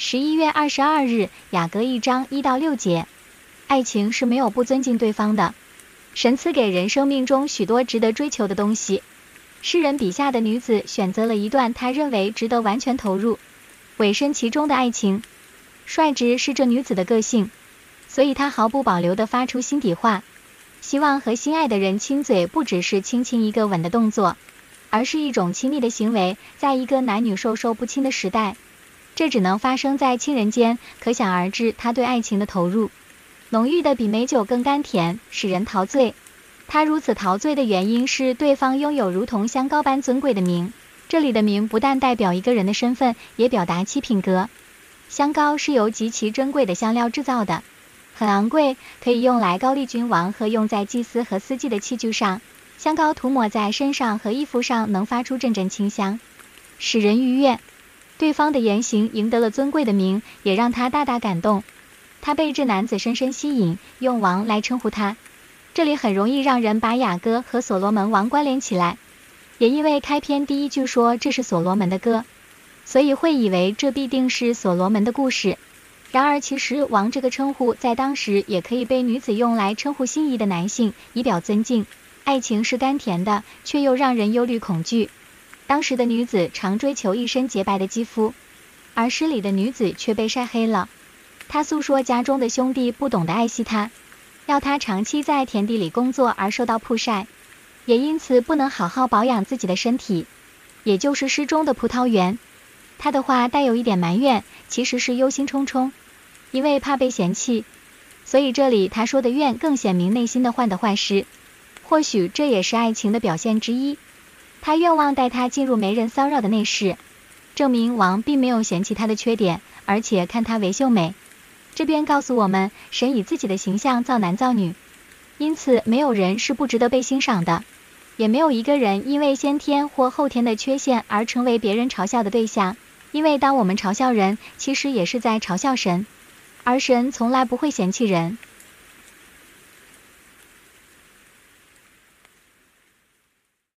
十一月二十二日，雅歌一章一到六节，爱情是没有不尊敬对方的。神赐给人生命中许多值得追求的东西，诗人笔下的女子选择了一段她认为值得完全投入、委身其中的爱情。率直是这女子的个性，所以她毫不保留地发出心底话，希望和心爱的人亲嘴，不只是轻轻一个吻的动作，而是一种亲密的行为。在一个男女授受不亲的时代。这只能发生在亲人间，可想而知，他对爱情的投入，浓郁的比美酒更甘甜，使人陶醉。他如此陶醉的原因是对方拥有如同香膏般尊贵的名。这里的名不但代表一个人的身份，也表达其品格。香膏是由极其珍贵的香料制造的，很昂贵，可以用来高丽君王和用在祭司和司祭的器具上。香膏涂抹在身上和衣服上，能发出阵阵清香，使人愉悦。对方的言行赢得了尊贵的名，也让他大大感动。他被这男子深深吸引，用王来称呼他。这里很容易让人把雅歌和所罗门王关联起来，也因为开篇第一句说这是所罗门的歌，所以会以为这必定是所罗门的故事。然而，其实王这个称呼在当时也可以被女子用来称呼心仪的男性，以表尊敬。爱情是甘甜的，却又让人忧虑恐惧。当时的女子常追求一身洁白的肌肤，而诗里的女子却被晒黑了。她诉说家中的兄弟不懂得爱惜她，要她长期在田地里工作而受到曝晒，也因此不能好好保养自己的身体，也就是诗中的葡萄园。她的话带有一点埋怨，其实是忧心忡忡，因为怕被嫌弃，所以这里她说的怨更显明内心的患得患失。或许这也是爱情的表现之一。他愿望带他进入没人骚扰的内室，证明王并没有嫌弃他的缺点，而且看他为秀美。这边告诉我们，神以自己的形象造男造女，因此没有人是不值得被欣赏的，也没有一个人因为先天或后天的缺陷而成为别人嘲笑的对象。因为当我们嘲笑人，其实也是在嘲笑神，而神从来不会嫌弃人。